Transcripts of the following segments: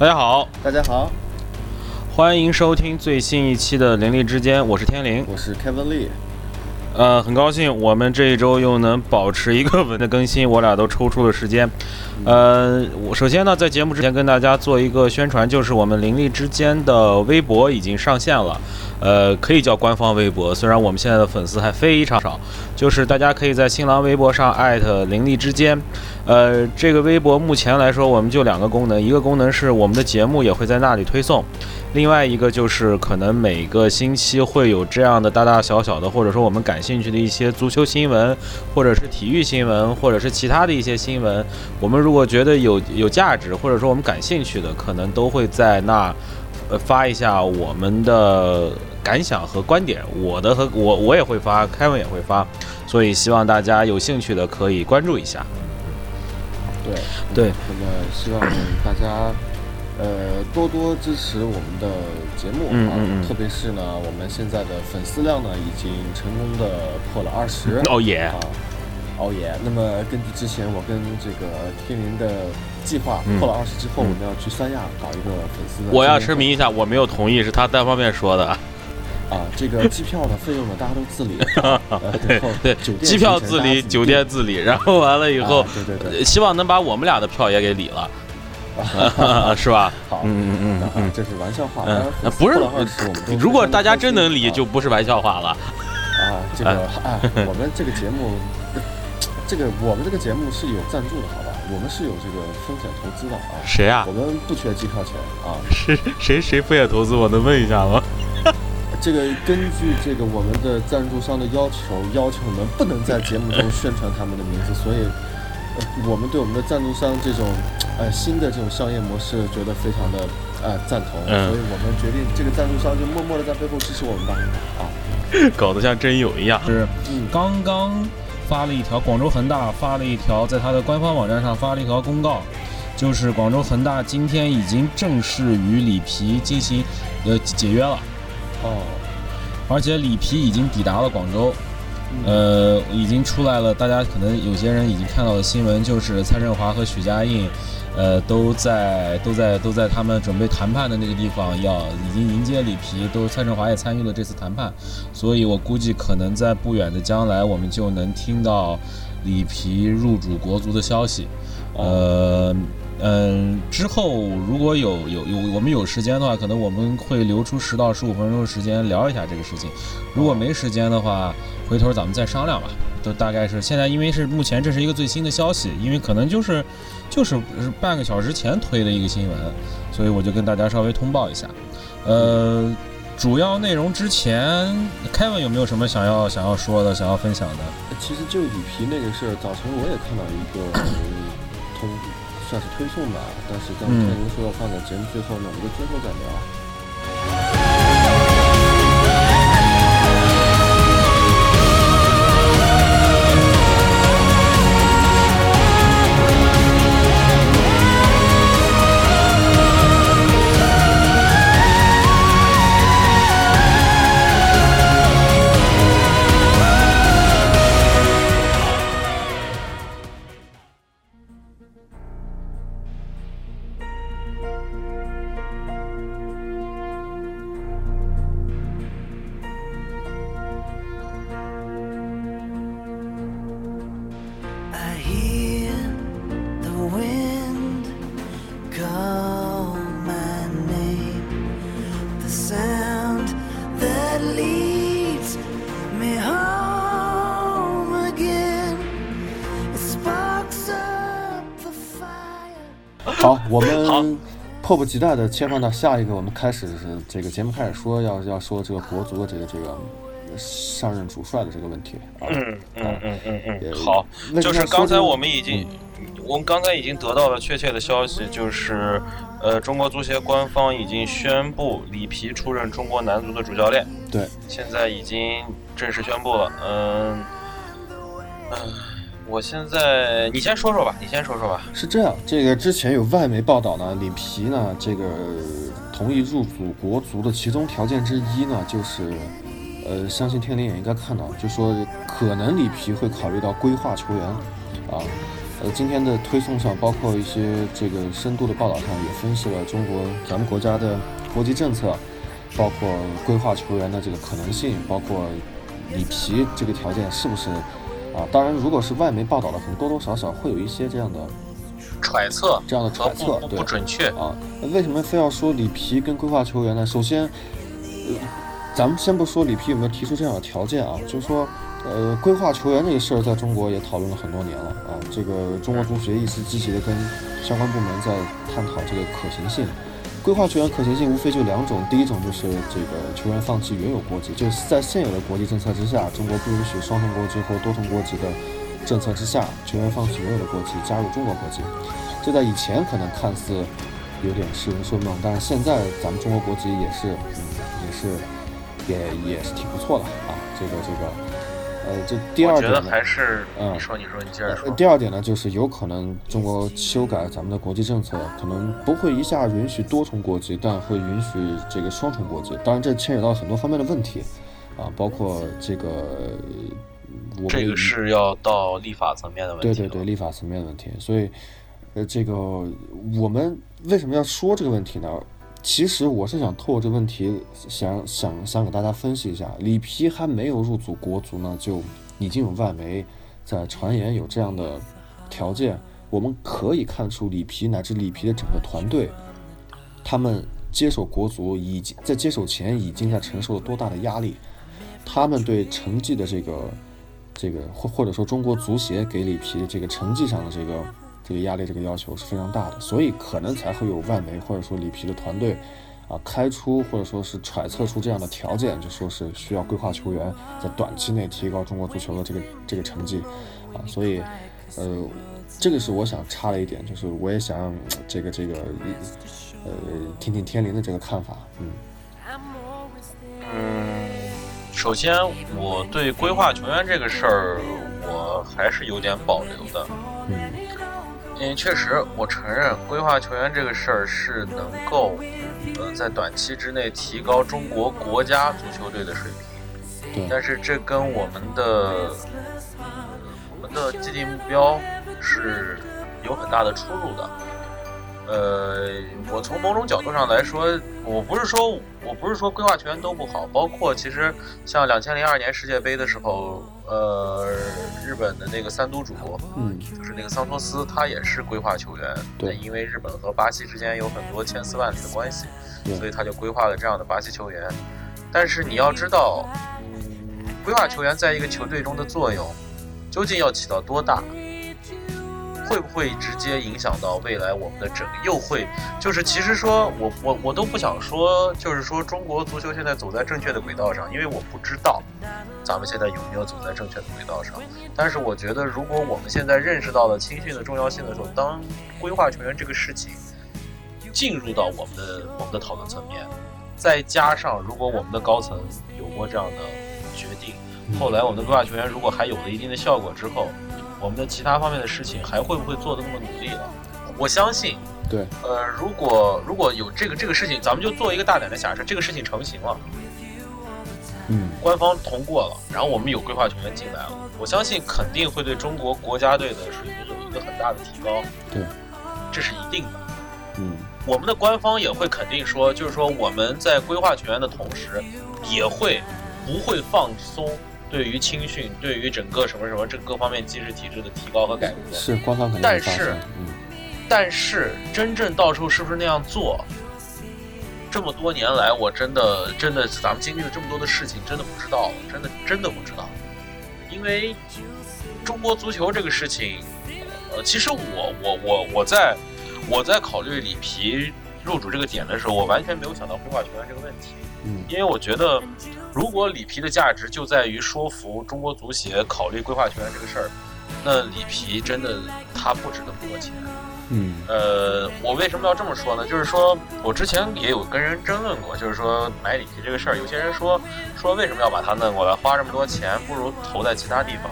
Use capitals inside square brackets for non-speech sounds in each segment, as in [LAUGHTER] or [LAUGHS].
大家好，大家好，欢迎收听最新一期的《灵力之间》，我是天灵，我是 Kevin Lee。呃，很高兴我们这一周又能保持一个稳的更新，[LAUGHS] 我俩都抽出了时间。呃，我首先呢，在节目之前跟大家做一个宣传，就是我们灵力之间的微博已经上线了，呃，可以叫官方微博，虽然我们现在的粉丝还非常少，就是大家可以在新浪微博上艾特灵力之间。呃，这个微博目前来说，我们就两个功能，一个功能是我们的节目也会在那里推送，另外一个就是可能每个星期会有这样的大大小小的，或者说我们感兴趣的一些足球新闻，或者是体育新闻，或者是其他的一些新闻，我们如果觉得有有价值，或者说我们感兴趣的，可能都会在那呃发一下我们的感想和观点，我的和我我也会发，凯文也会发，所以希望大家有兴趣的可以关注一下。对对，那么希望大家呃多多支持我们的节目啊，嗯嗯嗯特别是呢，我们现在的粉丝量呢已经成功的破了二十。哦耶啊，哦耶！那么根据之前我跟这个天灵的计划，嗯破了二十之后，我们要去三亚搞一个粉丝的。我要声明一下，我没有同意，是他单方面说的。啊，这个机票的费用呢，大家都自理。[LAUGHS] [LAUGHS] 呃对对酒，店机票自理，酒店自理，然后完了以后啊，对对对呃希望能把我们俩的票也给理了，[LAUGHS] 是吧？好，嗯嗯嗯啊嗯这是玩笑话。嗯不是如果大家真能理，就不是玩笑话了。啊，这个啊，我们这个节目，这个我们这个节目是有赞助的，好吧？我们是有这个风险投资的啊。谁啊我？们不缺机票钱啊。谁谁谁风险投资？我能问一下吗？这个根据这个我们的赞助商的要求，要求我们不能在节目中宣传他们的名字，所以，呃，我们对我们的赞助商这种呃新的这种商业模式觉得非常的呃赞同，嗯。所以我们决定这个赞助商就默默的在背后支持我们吧。啊，搞得像真有一样。是嗯，刚刚发了一条，广州恒大发了一条，在他的官方网站上发了一条公告，就是广州恒大今天已经正式与里皮进行呃解约了，哦，而且里皮已经抵达了广州，嗯呃，已经出来了。大家可能有些人已经看到了新闻，就是蔡振华和许家印，呃，都在都在都在他们准备谈判的那个地方要已经迎接里皮，都蔡振华也参与了这次谈判，所以我估计可能在不远的将来，我们就能听到里皮入主国足的消息。呃，嗯，之后如果有有有我们有时间的话，可能我们会留出十到十五分钟的时间聊一下这个事情。如果没时间的话，回头咱们再商量吧。都大概是现在，因为是目前这是一个最新的消息，因为可能就是就是半个小时前推的一个新闻，所以我就跟大家稍微通报一下。呃，主要内容之前，Kevin 有没有什么想要想要说的、想要分享的？其实就里皮那个事儿，早晨我也看到一个通算是推送吧，但是刚才嗯您说要放在节目最后呢，我们就最后再聊。好，我们迫不及待的切换到下一个，我们开始是这个节目开始说要要说这个国足的这个这个上任主帅的这个问题。嗯嗯嗯嗯嗯，好，就是刚才我们已经，我们刚才已经得到了确切的消息，就是，呃，中国足协官方已经宣布里皮出任中国男足的主教练，对，现在已经正式宣布了。嗯，嗯，我现在你先说说吧，你先说说吧。是这样，这个之前有外媒报道呢，里皮呢这个同意入主国足的其中条件之一呢，就是，呃，相信天灵也应该看到，就说可能里皮会考虑到规划球员，啊，呃，今天的推送上，包括一些这个深度的报道上，也分析了中国咱们国家的国际政策，包括规划球员的这个可能性，包括里皮这个条件是不是啊？当然，如果是外媒报道的，可能多多少少会有一些这样的揣测，这样的揣测，对，不准确啊。为什么非要说里皮跟规划球员呢？首先，呃，咱们先不说里皮有没有提出这样的条件啊，就是说。呃，规划球员这个事儿，在中国也讨论了很多年了啊。这个中国足协一直积极的跟相关部门在探讨这个可行性。规划球员可行性无非就两种，第一种就是这个球员放弃原有国籍，就是在现有的国际政策之下，中国不允许双重国籍或多重国籍的政策之下，球员放弃原有的国籍加入中国国籍。这在以前可能看似有点痴人说梦，但是现在咱们中国国籍也是，嗯，也是，也也是挺不错的啊。这个这个。呃，这第二点呢，还是嗯，你说你说你接着说。第二点呢，就是有可能中国修改咱们的国际政策，可能不会一下允许多重国籍，但会允许这个双重国籍。当然，这牵扯到很多方面的问题，啊，包括这个，我这个是要到立法层面的问题。对对对，立法层面的问题。所以，呃，这个我们为什么要说这个问题呢？其实我是想透过这个问题，想想想给大家分析一下，里皮还没有入组国足呢，就已经有外媒在传言有这样的条件。我们可以看出，里皮乃至里皮的整个团队，他们接手国足已经在接手前已经在承受了多大的压力，他们对成绩的这个这个或或者说中国足协给里皮这个成绩上的这个。这个压力，这个要求是非常大的，所以可能才会有外媒或者说里皮的团队，啊，开出或者说是揣测出这样的条件，就说是需要规划球员在短期内提高中国足球的这个这个成绩，啊，所以，呃，这个是我想插了一点，就是我也想这个这个，呃，听听天灵的这个看法，嗯，嗯，首先我对规划球员这个事儿，我还是有点保留的，嗯。确实，我承认规划球员这个事儿是能够，呃，在短期之内提高中国国家足球队的水平。但是这跟我们的呃我们的既定目标是有很大的出入的。呃，我从某种角度上来说，我不是说我不是说规划球员都不好，包括其实像两千零二年世界杯的时候，呃，日本的那个三都主，嗯，就是那个桑托斯，他也是规划球员，对，因为日本和巴西之间有很多千丝万缕的关系，所以他就规划了这样的巴西球员。但是你要知道，嗯，规划球员在一个球队中的作用，究竟要起到多大？会不会直接影响到未来我们的整个？又会就是其实说我我我都不想说，就是说中国足球现在走在正确的轨道上，因为我不知道咱们现在有没有走在正确的轨道上。但是我觉得，如果我们现在认识到了青训的重要性的时候，当规划球员这个事情进入到我们的我们的讨论层面，再加上如果我们的高层有过这样的决定，后来我们的规划球员如果还有了一定的效果之后。我们的其他方面的事情还会不会做的那么努力了？我相信，对，呃，如果如果有这个这个事情，咱们就做一个大胆的假设，这个事情成型了，嗯，官方通过了，然后我们有规划球员进来了，我相信肯定会对中国国家队的水平有一个很大的提高，对，这是一定的，嗯，我们的官方也会肯定说，就是说我们在规划球员的同时，也会不会放松。对于青训，对于整个什么什么这各方面机制体制的提高和改革，是官方肯定但是，嗯，但是真正到时候是不是那样做？这么多年来，我真的真的，咱们经历了这么多的事情，真的不知道，真的真的不知道。因为中国足球这个事情，呃，其实我我我我在我在考虑里皮入主这个点的时候，我完全没有想到规划球员这个问题。嗯，因为我觉得。如果里皮的价值就在于说服中国足协考虑规划球员这个事儿，那里皮真的他不值那么多钱。嗯，呃，我为什么要这么说呢？就是说我之前也有跟人争论过，就是说买里皮这个事儿，有些人说说为什么要把他弄过来，花这么多钱，不如投在其他地方。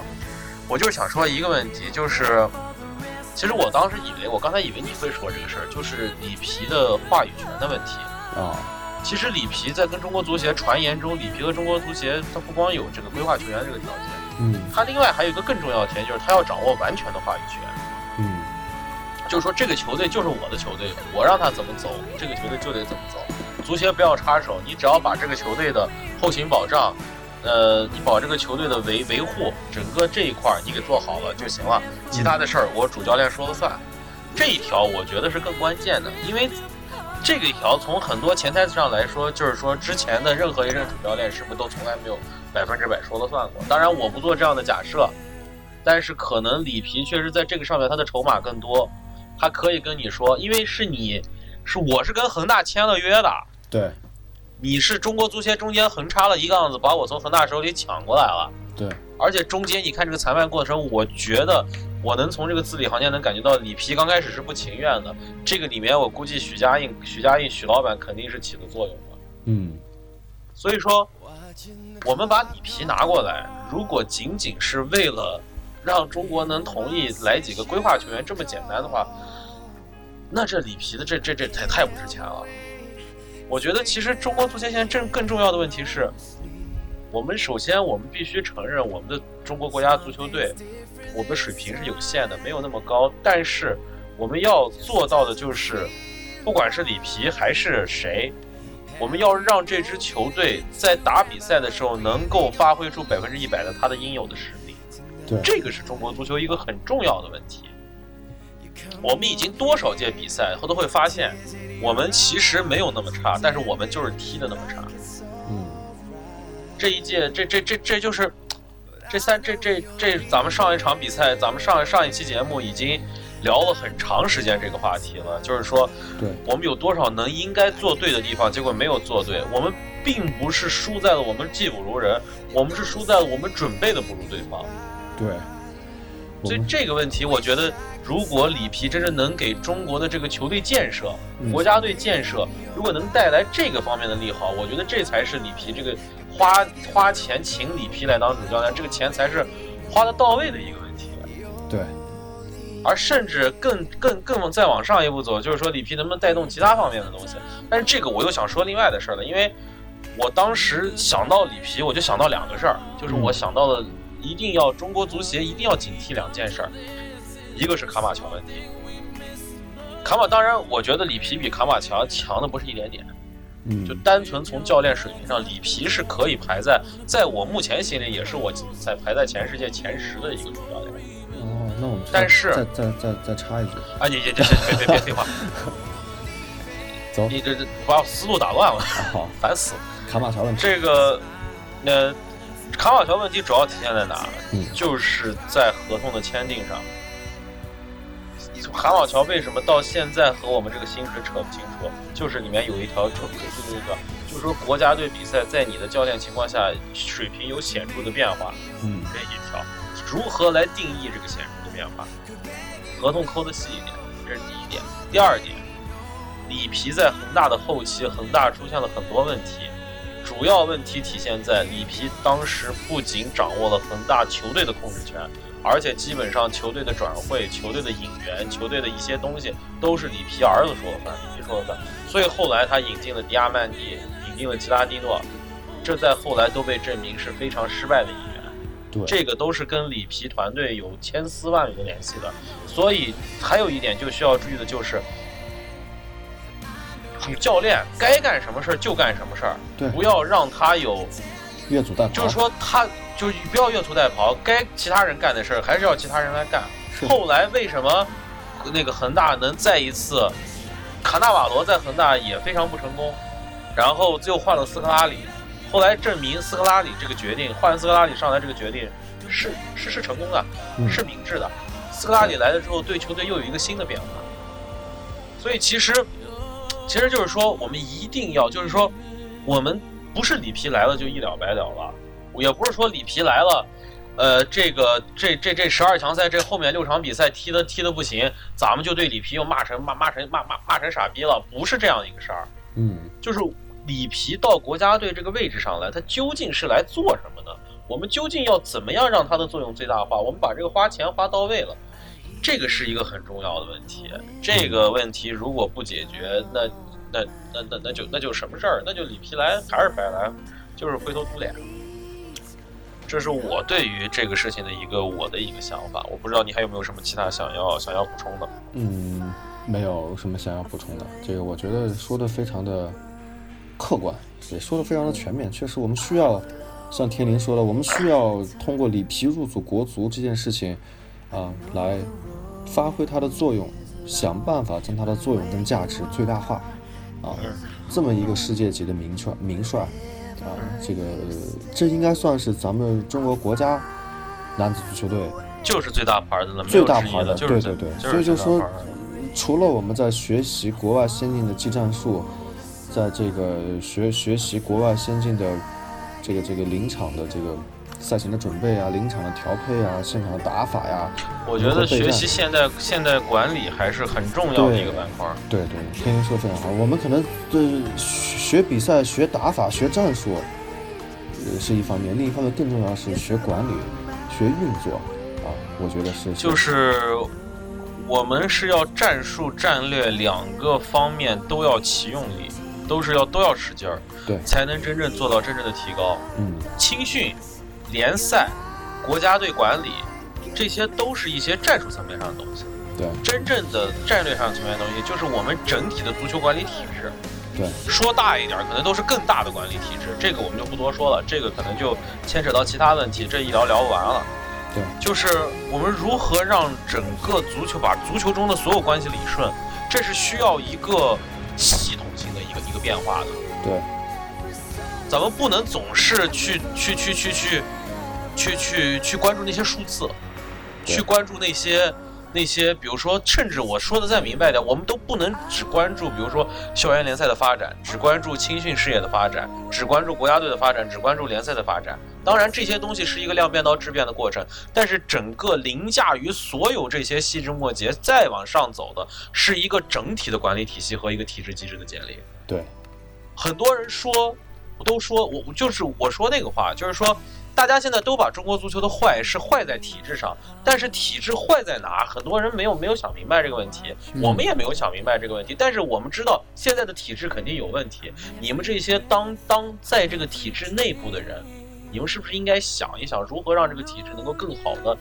我就是想说一个问题，就是其实我当时以为，我刚才以为你会说这个事儿，就是里皮的话语权的问题啊。其实里皮在跟中国足协传言中，里皮和中国足协他不光有这个规划球员这个条件，嗯，他另外还有一个更重要的条件，就是他要掌握完全的话语权。嗯，就是说这个球队就是我的球队，我让他怎么走，这个球队就得怎么走。足协不要插手，你只要把这个球队的后勤保障，呃，你保这个球队的维维护，整个这一块儿你给做好了就行了。其他的事儿我主教练说了算。这一条我觉得是更关键的，因为这个一条从很多潜台词上来说，就是说之前的任何一任主教练是不是都从来没有百分之百说了算过？当然我不做这样的假设，但是可能里皮确实在这个上面他的筹码更多，他可以跟你说，因为是你是我是跟恒大签了约的。对，你是中国足协中间横插了一杠子，把我从恒大手里抢过来了。对，而且中间你看这个裁判过程，我觉得我能从这个字里行间能感觉到里皮刚开始是不情愿的。这个里面我估计许家印、许家印、许老板肯定是起了作用的。嗯，所以说，我们把里皮拿过来，如果仅仅是为了让中国能同意来几个规划球员这么简单的话，那这里皮的这这这太太不值钱了。我觉得其实中国足协现在正更重要的问题是，我们首先我们必须承认我们的中国国家足球队，我们的水平是有限的，没有那么高。但是我们要做到的就是，不管是里皮还是谁，我们要让这支球队在打比赛的时候能够发挥出百分之一百的他的应有的实力。对，这个是中国足球一个很重要的问题。我们已经多少届比赛，后都会发现，我们其实没有那么差，但是我们就是踢的那么差。嗯，这一届，这这这这就是，这三这这这，咱们上一场比赛，咱们上上一期节目已经聊了很长时间这个话题了，就是说，对我们有多少能应该做对的地方，结果没有做对。我们并不是输在了我们技不如人，我们是输在了我们准备的不如对方。对。所以这个问题，我觉得，如果里皮真正能给中国的这个球队建设、国家队建设，如果能带来这个方面的利好，我觉得这才是里皮这个花花钱请里皮来当主教练，这个钱才是花的到位的一个问题。对。而甚至更更更再往上一步走，就是说里皮能不能带动其他方面的东西？但是这个我又想说另外的事儿了，因为我当时想到里皮，我就想到两个事儿，就是我想到的。一定要中国足协一定要警惕两件事儿，一个是卡马乔问题。卡马当然，我觉得里皮比卡马乔强的不是一点点，嗯，就单纯从教练水平上，里皮是可以排在，在我目前心里也是我在排在全世界前十的一个主教练。哦，那我们但是再再再再插一句，啊，你你这别别别废话，走，你这这把我思路打乱了，好，烦死。卡马乔问题，这个，呃。卡马乔问题主要体现在哪？嗯，就是在合同的签订上。卡马乔为什么到现在和我们这个薪水扯不清楚？就是里面有一条，就是那个，就是说国家队比赛在你的教练情况下，水平有显著的变化。嗯，这一条，如何来定义这个显著的变化？合同抠的细一点，这是第一点。第二点，里皮在恒大的后期，恒大出现了很多问题。主要问题体现在里皮当时不仅掌握了恒大球队的控制权，而且基本上球队的转会、球队的引援、球队的一些东西都是里皮儿子说了算，里皮说了算。所以后来他引进了迪亚曼蒂，引进了吉拉蒂诺，这在后来都被证明是非常失败的引援。对，这个都是跟里皮团队有千丝万缕的联系的。所以还有一点就需要注意的就是。主教练该干什么事儿就干什么事儿，对，不要让他有越俎代庖。就是说，他就是不要越俎代庖，该其他人干的事儿还是要其他人来干。后来为什么那个恒大能再一次，卡纳瓦罗在恒大也非常不成功，然后最后换了斯科拉里，后来证明斯科拉里这个决定，换斯科拉里上来这个决定是是是成功的，是明智的。斯科拉里来了之后，对球队又有一个新的变化，所以其实。其实就是说，我们一定要，就是说，我们不是里皮来了就一了百了了，也不是说里皮来了，呃，这个这这这十二强赛这后面六场比赛踢的踢的不行，咱们就对里皮又骂成骂骂成骂骂骂成傻逼了，不是这样一个事儿。嗯，就是里皮到国家队这个位置上来，他究竟是来做什么的？我们究竟要怎么样让他的作用最大化？我们把这个花钱花到位了。这个是一个很重要的问题，这个问题如果不解决，那那那那那就那就什么事儿？那就里皮来还是白来，就是灰头土脸。这是我对于这个事情的一个我的一个想法。我不知道你还有没有什么其他想要想要补充的？嗯，没有什么想要补充的。这个我觉得说的非常的客观，也说的非常的全面。确实，我们需要像天林说的，我们需要通过里皮入组国足这件事情啊，来发挥它的作用，想办法将它的作用跟价值最大化啊。这么一个世界级的名帅名帅。啊，这个这应该算是咱们中国国家男子足球队就是最大牌的了，最大牌的，对对对。所以就说，除了我们在学习国外先进的技战术，在这个学学习国外先进的这个这个临场的这个赛前的准备啊，临场的调配啊，现场的打法呀，我觉得学习现代现代管理还是很重要的一个板块。对对，天天说非常好。我们可能对学比赛、学打法、学战术。呃是一方面，另一方面更重要的是学管理、学运作啊，我觉得是。就是我们是要战术、战略两个方面都要齐用力，都是要都要使劲儿，对，才能真正做到真正的提高。嗯，青训、联赛、国家队管理，这些都是一些战术层面上的东西。对，真正的战略上层面的东西，就是我们整体的足球管理体制。对，说大一点，可能都是更大的管理体制，这个我们就不多说了，这个可能就牵扯到其他问题，这一聊聊不完了。对，就是我们如何让整个足球把足球中的所有关系理顺，这是需要一个系统性的一个一个变化的。对，咱们不能总是去去去去去去去去关注那些数字，去关注那些。那些，比如说，甚至我说的再明白点，我们都不能只关注，比如说校园联赛的发展，只关注青训事业的发展，只关注国家队的发展，只关注联赛的发展。当然，这些东西是一个量变到质变的过程，但是整个凌驾于所有这些细枝末节再往上走的，是一个整体的管理体系和一个体制机制的建立。对，很多人说，都说我就是我说那个话，就是说。大家现在都把中国足球的坏是坏在体制上，但是体制坏在哪？很多人没有没有想明白这个问题，我们也没有想明白这个问题。但是我们知道现在的体制肯定有问题。你们这些当当在这个体制内部的人，你们是不是应该想一想，如何让这个体制能够更好的？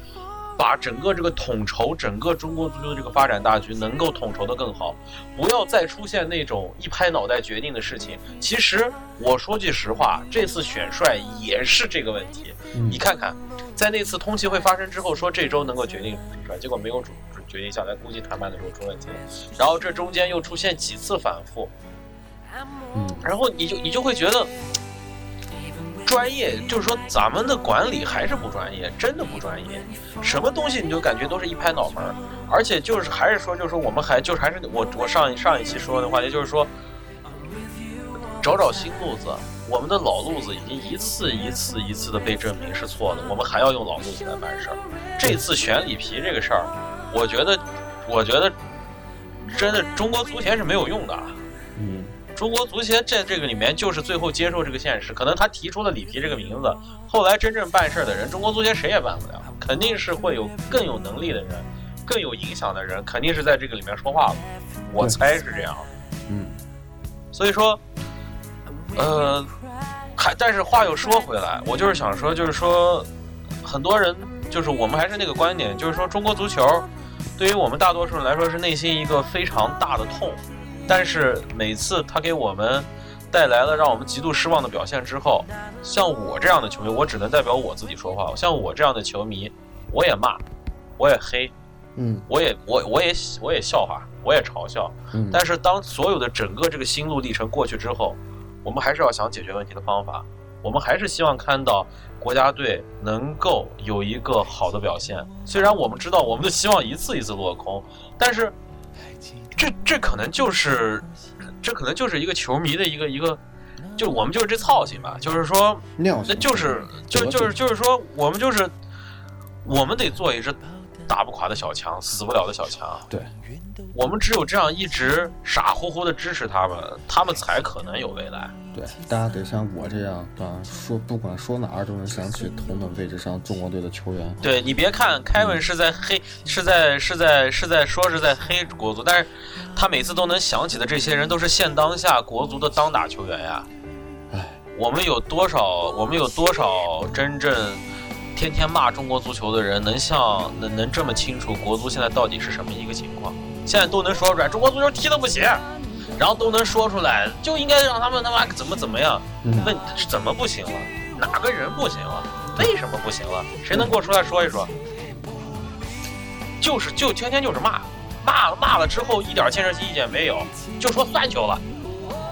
把整个这个统筹整个中国足球的这个发展大局能够统筹的更好，不要再出现那种一拍脑袋决定的事情。其实我说句实话，这次选帅也是这个问题。你看看，在那次通气会发生之后，说这周能够决定主帅，结果没有主决定下来，估计谈判的时候出问题了。然后这中间又出现几次反复，嗯，然后你就你就会觉得。专业就是说，咱们的管理还是不专业，真的不专业。什么东西你就感觉都是一拍脑门，而且就是还是说，就是说我们还就是还是我我上一上一期说的话题，就是说找找新路子。我们的老路子已经一次一次一次的被证明是错的，我们还要用老路子来办事儿。这次选里皮这个事儿，我觉得，我觉得真的中国足协是没有用的。嗯。中国足协在这个里面就是最后接受这个现实，可能他提出了里皮这个名字，后来真正办事的人，中国足协谁也办不了，肯定是会有更有能力的人，更有影响的人，肯定是在这个里面说话了，我猜是这样。嗯，所以说，呃，还但是话又说回来，我就是想说，就是说，很多人就是我们还是那个观点，就是说中国足球对于我们大多数人来说是内心一个非常大的痛。但是每次他给我们带来了让我们极度失望的表现之后，像我这样的球迷，我只能代表我自己说话。像我这样的球迷，我也骂，我也黑，嗯，我也我我也我也笑话，我也嘲笑。嗯，但是当所有的整个这个心路历程过去之后，我们还是要想解决问题的方法。我们还是希望看到国家队能够有一个好的表现。虽然我们知道我们的希望一次一次落空，但是。这这可能就是，这可能就是一个球迷的一个一个，就我们就是这操性吧，就是说，那就是就就是就是说，我们就是我们得做一只打不垮的小强，死不了的小强。对，我们只有这样一直傻乎乎的支持他们，他们才可能有未来。对，大家得像我这样啊，说不管说哪儿都能想起同等位置上中国队的球员。对你别看凯文是在黑，是在是在是在说是在黑国足，但是他每次都能想起的这些人都是现当下国足的当打球员呀。唉，我们有多少？我们有多少真正天天骂中国足球的人，能像能能这么清楚国足现在到底是什么一个情况？现在都能说出来，中国足球踢得不行，然后都能说出来，就应该让他们他妈怎么怎么样？问是怎么不行了？哪个人不行了？为什么不行了？谁能给我出来说一说？就是就天天就是骂，骂了骂了之后一点建设性意见没有，就说算球了。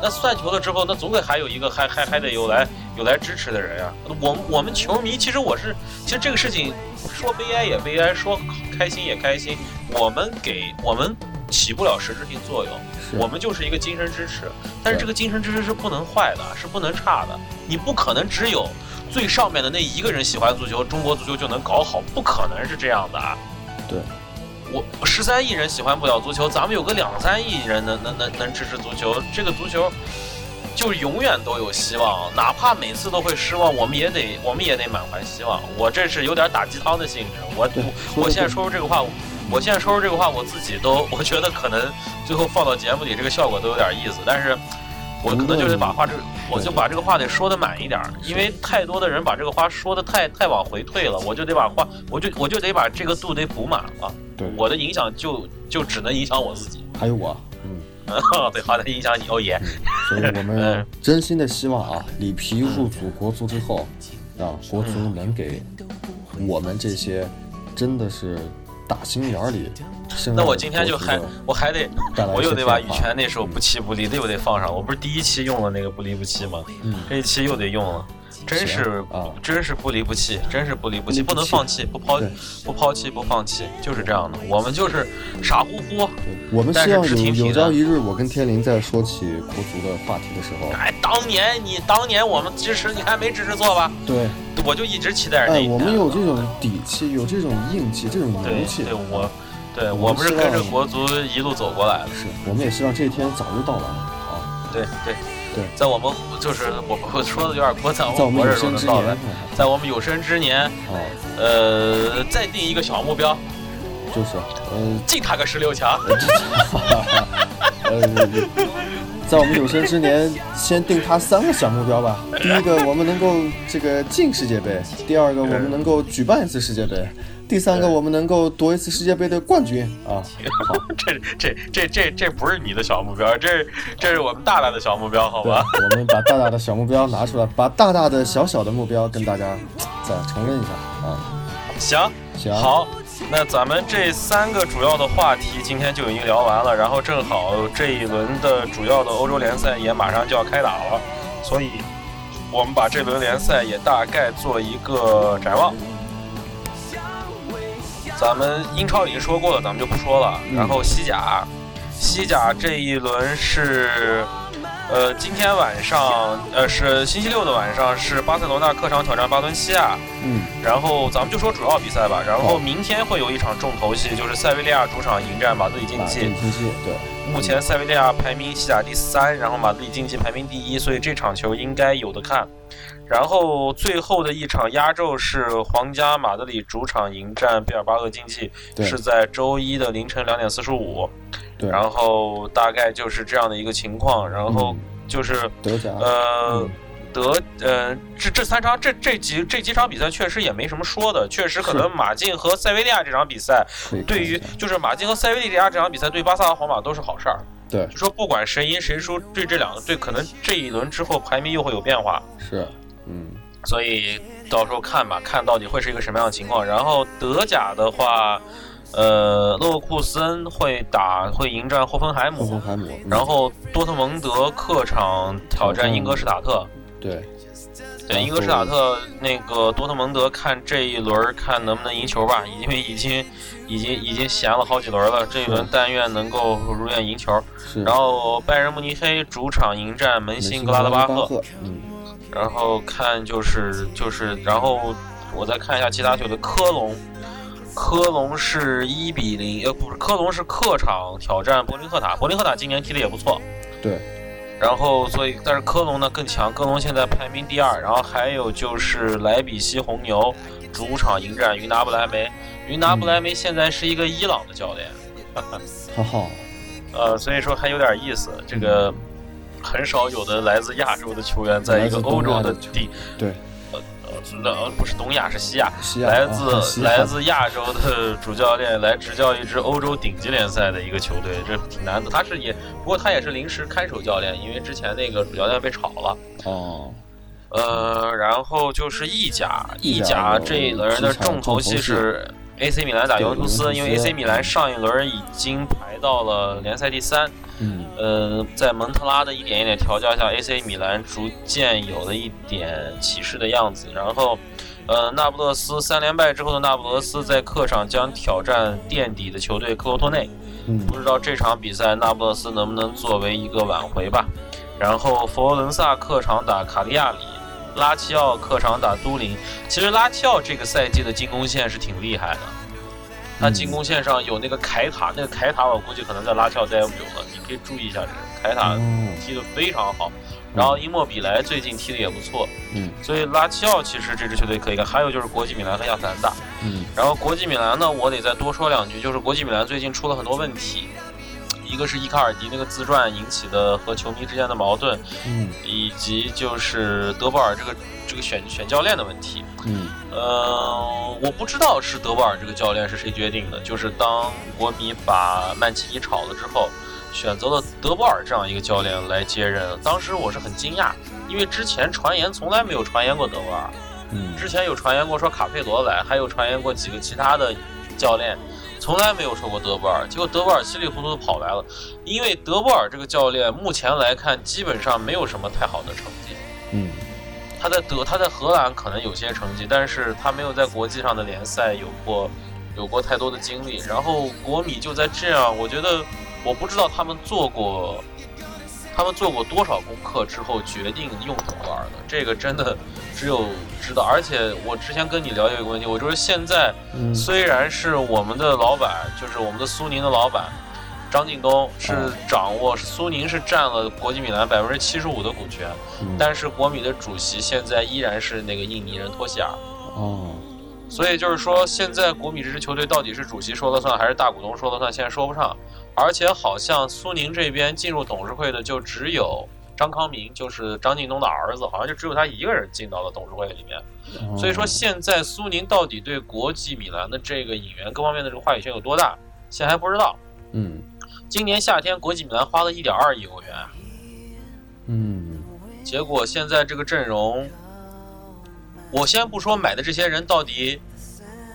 那算球了之后，那总得还有一个还还还得有来有来支持的人呀。我我们球迷其实我是，其实这个事情说悲哀也悲哀，说开心也开心。我们给我们起不了实质性作用，我们就是一个精神支持。但是这个精神支持是不能坏的，是不能差的。你不可能只有最上面的那一个人喜欢足球，中国足球就能搞好，不可能是这样的。对。我十三亿人喜欢不了足球，咱们有个两三亿人能能能能支持足球，这个足球就永远都有希望，哪怕每次都会失望，我们也得我们也得满怀希望。我这是有点打鸡汤的性质，我我现在说出这个话，我现在说出这个话，我自己都我觉得可能最后放到节目里，这个效果都有点意思，但是。我可能就是把话这，我就把这个话得说的满一点，因为太多的人把这个话说的太太往回退了，我就得把话，我就我就得把这个度得补满了。对，我的影响就就只能影响我自己。还有我，嗯，对，好的，影响你，欧爷。所以我们真心的希望啊，里皮入主国足之后，啊，国足能给我们这些真的是。打心眼里，那我今天就还我还得，我又得把羽泉那首不弃不离的又得放上。我不是第一期用了那个不离不弃吗？嗯这一期又得用了，真是啊，真是不离不弃，真是不离不弃，不能放弃，不抛不抛弃不放弃，就是这样的。我们就是傻乎乎，我们是要有有朝一日，我跟天林在说起国足的话题的时候，哎，当年你当年我们支持，你还没支持错吧？对。我就一直期待着那一天。哎，我们有这种底气，有这种硬气，这种勇气。对，我，对我们是跟着国足一路走过来的。是，我们也希望这一天早日到来啊！对对对，在我们就是我我说的有点过，在我们有生之年，在我们有生之年，呃，再定一个小目标，就是，呃，进他个十六强。[LAUGHS] 在我们有生之年，[LAUGHS] 先定他三个小目标吧。第一个，我们能够这个进世界杯；第二个，我们能够举办一次世界杯；第三个，我们能够夺一次世界杯的冠军啊！[LAUGHS] 好，[LAUGHS] 这这这这这不是你的小目标，这这是我们大大的小目标，好吧？我们把大大的小目标拿出来，把大大的小小的目标跟大家再承认一下啊！行行好。那咱们这三个主要的话题今天就已经聊完了，然后正好这一轮的主要的欧洲联赛也马上就要开打了，所以我们把这轮联赛也大概做一个展望。咱们英超已经说过了，咱们就不说了。然后西甲，西甲这一轮是。呃，今天晚上，呃，是星期六的晚上，是巴塞罗那客场挑战巴伦西亚。嗯，然后咱们就说主要比赛吧。然后明天会有一场重头戏，就是塞维利亚主场迎战马德里竞技。竞技，对。目前塞维利亚排名西甲第三，然后马德里竞技排名第一，所以这场球应该有的看。然后最后的一场压轴是皇家马德里主场迎战贝尔巴鄂竞技，是在周一的凌晨两点四十五。然后大概就是这样的一个情况，然后就是德甲，呃，德，呃，这这三场这这几这几场比赛确实也没什么说的，确实可能马竞和塞维利亚这场比赛，对于就是马竞和塞维利亚这场比赛对巴萨和皇马都是好事儿。对，就说不管谁赢谁输，对这两个队可能这一轮之后排名又会有变化。是，嗯，所以到时候看吧，看到底会是一个什么样的情况。然后德甲的话。呃，勒沃库森会打会迎战霍芬海姆，霍芬海姆，然后多特蒙德客场挑战英格施塔特。对，对，英格施塔特那个多特蒙德看这一轮看能不能赢球吧，因为已经已经已经闲了好几轮了，这一轮但愿能够如愿赢球。然后拜仁慕尼黑主场迎战门兴格拉德巴赫，嗯，然后看就是就是然后我再看一下其他球队，科隆。科隆是一比零，呃，不是，科隆是客场挑战柏林赫塔。柏林赫塔今年踢的也不错，对。然后，所以，但是科隆呢更强，科隆现在排名第二。然后还有就是莱比锡红牛主场迎战云达不莱梅，云达不莱梅现在是一个伊朗的教练，好好。[LAUGHS] 呃，所以说还有点意思，这个很少有的来自亚洲的球员在一个欧洲的地，对。呃不是东亚是西亚，西亚来啊自 [LAUGHS] 来自亚洲的主教练来执教一支欧洲顶级联赛的一个球队，这挺难的。他是也不过他也是临时看守教练，因为之前那个主教练被炒了。哦，呃，然后就是意甲，意意甲这一轮的重头戏是 AC 米兰打尤文图斯，因为 AC 米兰上一轮已经排到了联赛第三。嗯呃，在蒙特拉的一点一点调教下，AC 米兰逐渐有了一点起势的样子。然后，呃，那不勒斯三连败之后的那不勒斯在客场将挑战垫底的球队克罗托内。嗯不知道这场比赛那不勒斯能不能作为一个挽回吧。然后佛罗伦萨客场打卡利亚里，拉齐奥客场打都灵。其实拉齐奥这个赛季的进攻线是挺厉害的，他进攻线上有那个凯塔，那个凯塔我估计可能在拉齐奥待不久了，你可以注意一下这个。凯塔哦踢得非常好。然后伊莫比莱最近踢得也不错，嗯。所以拉齐奥其实这支球队可以看。还有就是国际米兰和亚特兰大，嗯。然后国际米兰呢，我得再多说两句，就是国际米兰最近出了很多问题，一个是伊卡尔迪那个自传引起的和球迷之间的矛盾，嗯以及就是德布尔这个这个选选教练的问题。嗯呃，我不知道是德布尔这个教练是谁决定的，就是当国米把曼奇尼炒了之后，选择了德布尔这样一个教练来接任，当时我是很惊讶，因为之前传言从来没有传言过德布尔。嗯之前有传言过说卡佩罗来，还有传言过几个其他的教练，从来没有说过德布尔。结果德布尔稀里糊涂的跑来了，因为德布尔这个教练目前来看基本上没有什么太好的成绩。嗯他在德他在荷兰可能有些成绩，但是他没有在国际上的联赛有过有过太多的经历。然后国米就在这样，我觉得我不知道他们做过。他们做过多少功课之后决定用德波尔的？这个真的只有知道。而且我之前跟你聊有一个问题，我就是现在嗯虽然是我们的老板，就是我们的苏宁的老板张近东是嗯掌握，苏宁是占了国际米兰百分之七十五的股权，嗯但是国米的主席现在依然是那个印尼人托西尔。哦所以就是说，现在国米这支球队到底是主席说了算，还是大股东说了算，现在说不上。而且好像苏宁这边进入董事会的就只有张康明，就是张近东的儿子，好像就只有他一个人进到了董事会里面。哦所以说，现在苏宁到底对国际米兰的这个引援各方面的这个话语权有多大，现在还不知道。嗯今年夏天，国际米兰花了一点二亿欧元，嗯结果现在这个阵容，我先不说买的这些人到底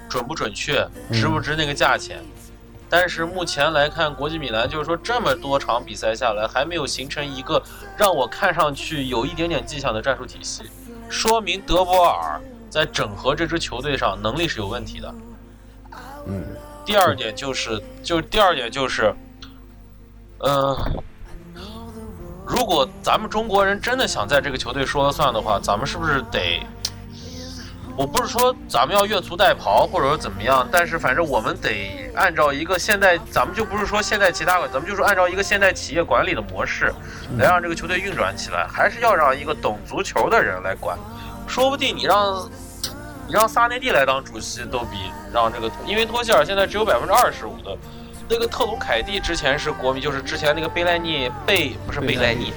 准不准确，值不值那个价钱，但是目前来看，国际米兰就是说这么多场比赛下来，还没有形成一个让我看上去有一点点迹象的战术体系，说明德波尔在整合这支球队上能力是有问题的。嗯第二点就是，就第二点就是，呃，如果咱们中国人真的想在这个球队说了算的话，咱们是不是得？我不是说咱们要越俎代庖，或者说怎么样，但是反正我们得按照一个现代，咱们就不是说现代其他，咱们就是按照一个现代企业管理的模式，来让这个球队运转起来，还是要让一个懂足球的人来管。说不定你让你让萨内蒂来当主席，都比让这个，因为托希尔现在只有百分之二十五的，那个特鲁凯蒂之前是国米，就是之前那个贝莱尼贝不是贝莱尼，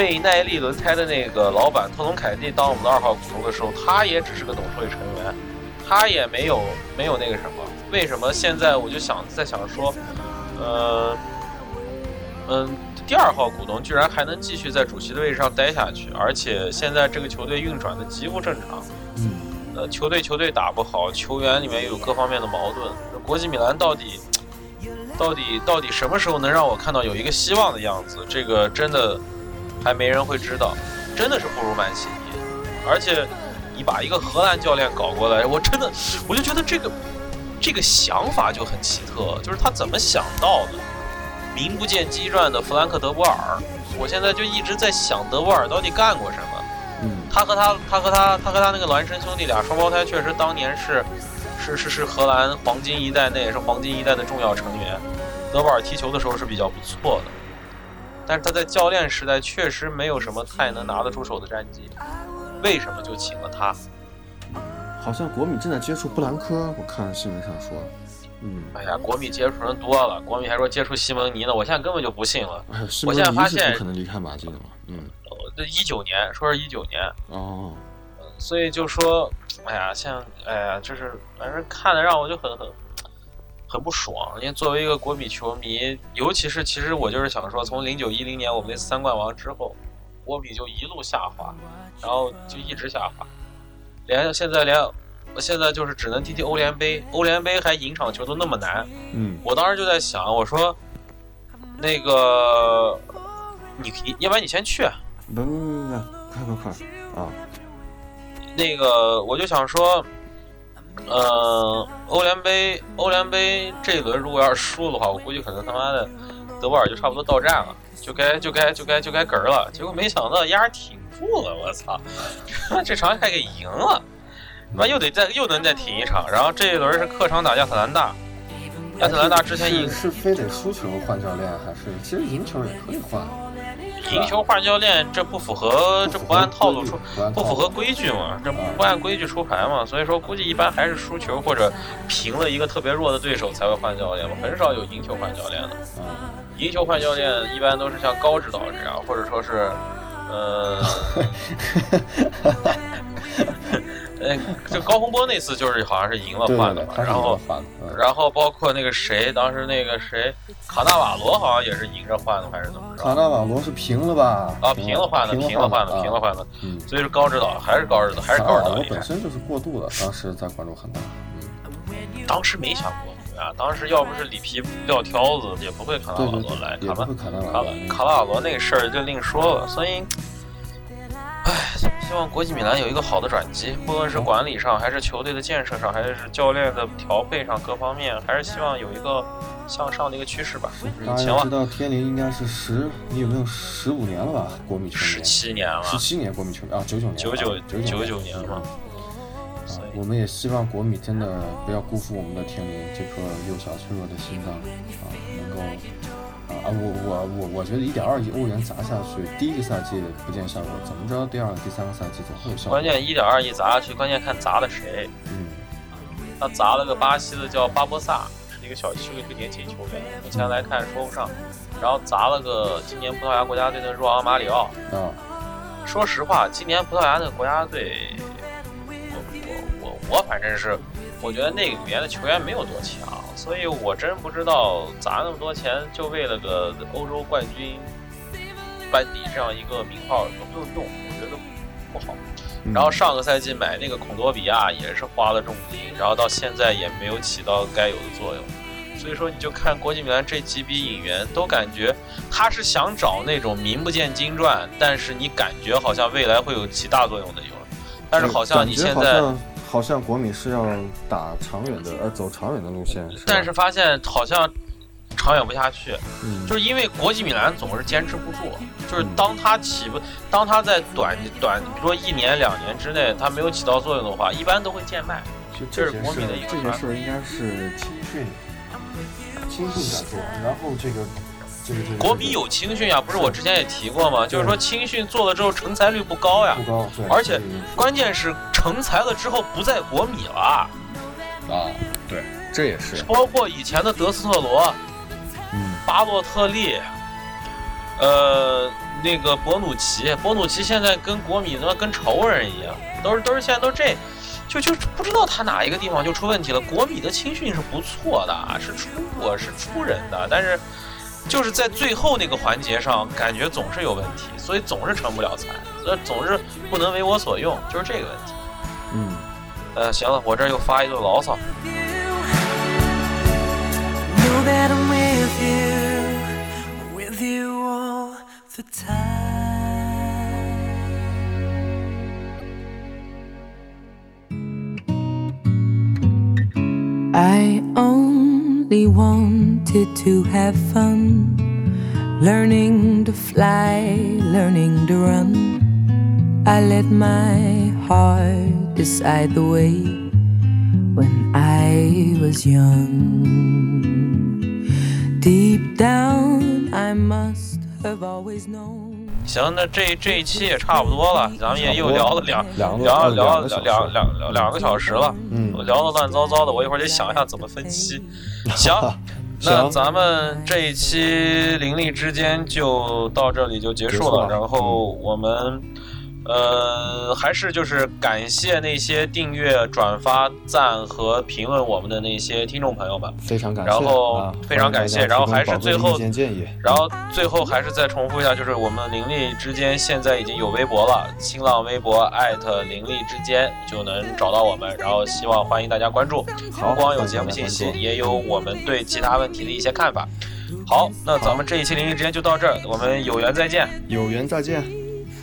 贝耐力轮胎的那个老板特隆凯蒂当我们的二号股东的时候，他也只是个董事会成员，他也没有没有那个什么，为什么现在我就想在想说，呃，嗯，第二号股东居然还能继续在主席的位置上待下去，而且现在这个球队运转的极不正常。嗯呃，球队球队打不好，球员里面有各方面的矛盾。国际米兰到底到底到底什么时候能让我看到有一个希望的样子？这个真的还没人会知道，真的是不如曼奇尼。而且你把一个荷兰教练搞过来，我真的我就觉得这个这个想法就很奇特，就是他怎么想到的？名不见经传的弗兰克·德波尔，我现在就一直在想德波尔到底干过什么。嗯他和他，他和他，他和他那个孪生兄弟俩双胞胎，确实当年是，是是是荷兰黄金一代，那也是黄金一代的重要成员。德波尔踢球的时候是比较不错的，但是他在教练时代确实没有什么太能拿得出手的战绩。为什么就请了他？好像国米正在接触布兰科，我看新闻上说，嗯，哎呀，国米接触人多了，国米还说接触西蒙尼呢，我现在根本就不信了。哎，我现在发现不可能离开马竞的嘛，嗯，这一九年说是一九年，哦，所以就说，哎呀，像哎呀，就是反正看的让我就很很很不爽。因为作为一个国米球迷，尤其是其实我就是想说，从零九一零年我们那次三冠王之后，国米就一路下滑，然后就一直下滑，连现在连我现在就是只能踢踢欧联杯，欧联杯还赢场球都那么难。嗯，我当时就在想，我说那个你你要不然你先去。不不不不，快快快啊！那个我就想说，呃，欧联杯欧联杯这一轮如果要是输的话，我估计可能他妈的德布尔就差不多到站了，就该就该就该就该嗝了。结果没想到丫挺住了，我操！[LAUGHS] 这场还给赢了，妈又得再又能再挺一场。然后这一轮是客场打亚特兰大，亚特兰大之前赢是是非得输球换教练，还是其实赢球也可以换？赢球换教练，这不符合，这不按套路出，不符合规矩嘛？这不按规矩出牌嘛？所以说，估计一般还是输球或者平了一个特别弱的对手才会换教练嘛，很少有赢球换教练的。赢球换教练一般都是像高指导这样，或者说是，呃。[LAUGHS] 哎，就高洪波那次就是好像是赢了换的嘛，然后，然后包括那个谁，当时那个谁，卡纳瓦罗好像也是赢着换的，还是怎么着？卡纳瓦罗是平了吧？啊，平了换的，平了换的，平了换的。嗯，所以是高指导还是高指导，还是高指导。本身就是过度的，当时在关注恒大。嗯，当时没想过啊，当时要不是里皮撂挑子，也不会卡纳瓦罗来。卡纳卡纳卡卡纳瓦罗那个事儿就另说了，所以。唉，希望国际米兰有一个好的转机，不论是管理上，还是球队的建设上，还是教练的调配上，各方面还是希望有一个向上的一个趋势吧。大家知道天灵应该是十，你有没有十五年了吧？国米十七年了，十七年国米球迷啊，九九年，九九九九年嘛。啊，我们也希望国米真的不要辜负我们的天灵这颗幼小脆弱的心脏啊，能够。啊，我我我我觉得一点二亿欧元砸下去，第一个赛季不见效果，怎么着？第二个、第三个赛季总会有效果。关键一点二亿砸下去，关键看砸的谁。嗯，他砸了个巴西的叫巴博萨，是一个小是一个年轻球员，目前来看说不上。然后砸了个今年葡萄牙国家队的若昂马里奥。啊，说实话，今年葡萄牙的国家队，我我我我反正是，我觉得那里面的球员没有多强。所以我真不知道砸那么多钱就为了个欧洲冠军班底这样一个名号有没有用？我觉得不好。然后上个赛季买那个孔多比亚也是花了重金，然后到现在也没有起到该有的作用。所以说，你就看国际米兰这几笔引援，都感觉他是想找那种名不见经传，但是你感觉好像未来会有起大作用的球员。但是好像你现在。好像国米是要打长远的，呃，走长远的路线。但是发现好像长远不下去，就是因为国际米兰总是坚持不住。就是当他起不，当他在短短，比如说一年两年之内，他没有起到作用的话，一般都会贱卖。这是国米的一个。这件事应该是青训，青训在做，然后这个。国米有青训呀，不是我之前也提过吗？就是说青训做了之后成才率不高呀，不高，而且关键是成才了之后不在国米了。啊，对，这也是。包括以前的德斯特罗，嗯，巴洛特利，呃，那个博努奇，博努奇现在跟国米他妈跟仇人一样，都是都是现在都这，就就不知道他哪一个地方就出问题了。国米的青训是不错的，是出我是出人的，但是。就是在最后那个环节上，感觉总是有问题，所以总是成不了才，所以总是不能为我所用，就是这个问题。嗯，呃，行了，我这又发一顿牢骚。Only wanted to have fun, learning to fly, learning to run. I let my heart decide the way when I was young. Deep down, I must have always known. 行，那这这一期也差不多了，咱们也又聊了两聊聊聊两两两个小时了，嗯，聊的乱糟糟的，我一会儿得想一下怎么分期。行，那咱们这一期灵力之间就到这里就结束了，然后我们呃，还是就是感谢那些订阅、转发、赞和评论我们的那些听众朋友们，非常感谢，然后啊非常感谢，然后还是最后然后最后还是再重复一下，就是我们灵力之间现在已经有微博了，新浪微博艾特灵力之间就能找到我们，然后希望欢迎大家关注，不光有节目信息，也有我们对其他问题的一些看法。好，那咱们这一期灵力之间就到这儿，我们有缘再见。有缘再见，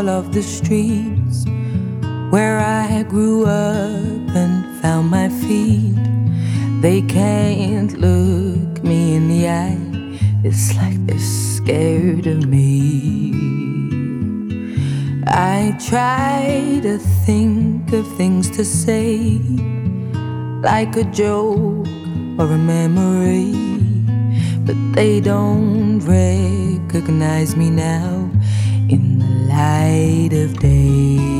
all of the streets where I grew up and found my feet, they can't look me in the eye. It's like they're scared of me. I try to think of things to say, like a joke or a memory, but they don't recognize me now light of day.